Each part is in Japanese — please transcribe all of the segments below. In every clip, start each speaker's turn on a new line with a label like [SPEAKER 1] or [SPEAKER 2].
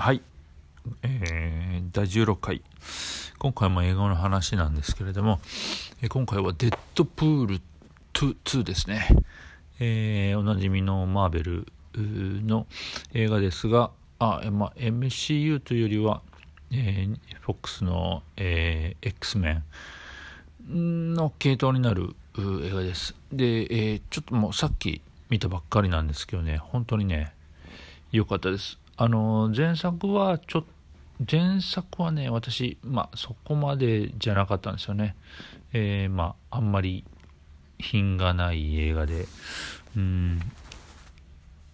[SPEAKER 1] はい、えー、第16回。今回も英語の話なんですけれども、えー、今回はデッドプール 2, 2ですね、えー、おなじみのマーベルの映画ですがあ、まあ、MCU というよりは、えー、FOX の、えー、X メンの系統になる映画です。で、えー、ちょっともうさっき見たばっかりなんですけどね本当にね良かったです。あの前作はちょっと前作はね私まあそこまでじゃなかったんですよね。えー、まああんまり品がない映画で。うん。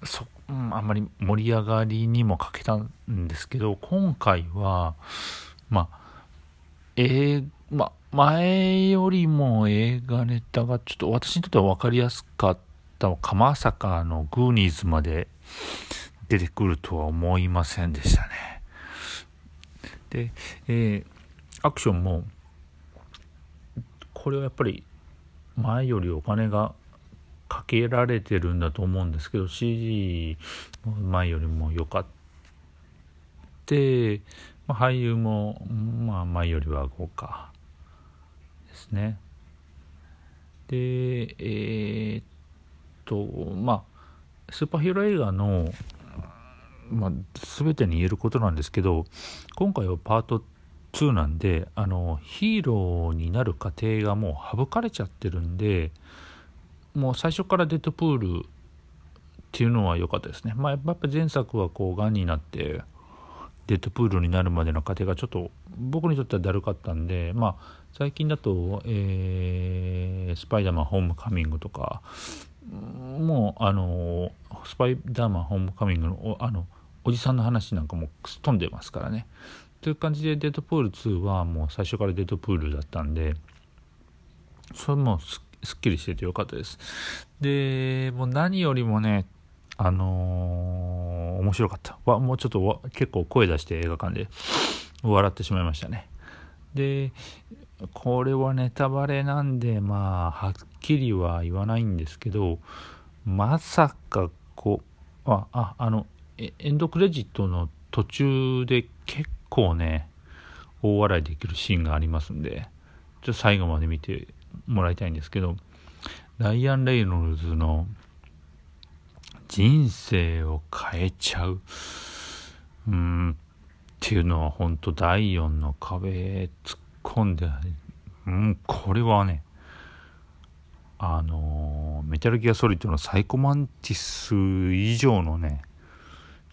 [SPEAKER 1] そ、あんまり盛り上がりにも欠けたんですけど今回はまあえー、まあ前よりも映画ネタがちょっと私にとっては分かりやすかったかまさかのグーニーズまで出てくるとは思いませんでしたね。で、えー、アクションもこれはやっぱり前よりお金がかけられてるんだと思うんですけど CG 前よりも良かった、ま、俳優も、まあ、前よりは豪華ですねでえー、っとまあスーパーヒーロー映画のまあ、全てに言えることなんですけど今回はパート2なんであのヒーローになる過程がもう省かれちゃってるんでもう最初からデッドプールっていうのは良かったですね。まあ、やっぱ前作はこうがんになってデッドプールになるまでの過程がちょっと僕にとってはだるかったんで、まあ、最近だと、えー、スパイダーマンホームカミングとかもうあのスパイダーマンホームカミングのあのおじさんの話なんかもくすっ飛んでますからね。という感じでデッドプール2はもう最初からデッドプールだったんでそれもすっきりしててよかったです。でもう何よりもねあのー、面白かったわもうちょっと結構声出して映画館で笑ってしまいましたね。でこれはネタバレなんでまあはっきりは言わないんですけどまさかこうあああのエンドクレジットの途中で結構ね大笑いできるシーンがありますんでちょっと最後まで見てもらいたいんですけどライアン・レイノルズの人生を変えちゃう。うん。っていうのは本当第4の壁へ突っ込んで、うん、これはねあのメタルギアソリッドのサイコマンティス以上のね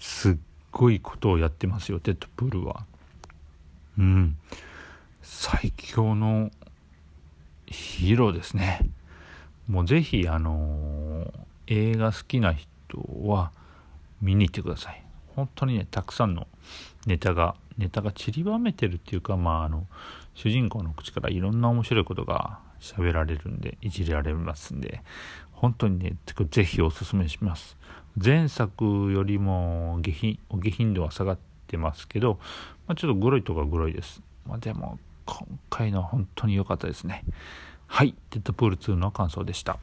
[SPEAKER 1] すっごいことをやってますよデッドプールは。うん。最強のヒーローですね。もうぜひあのー、映画好きな人は見に行ってください。本当にねたくさんのネタがネタが散りばめてるっていうかまああの主人公の口からいろんな面白いことが喋られるんでいじられますんで本当にねぜひおすすめします。前作よりも下品下品度は下がってますけど、まあ、ちょっとグロいとかグロいです、まあ、でも今回のは本当に良かったですね。はい。デッドプール2の感想でした。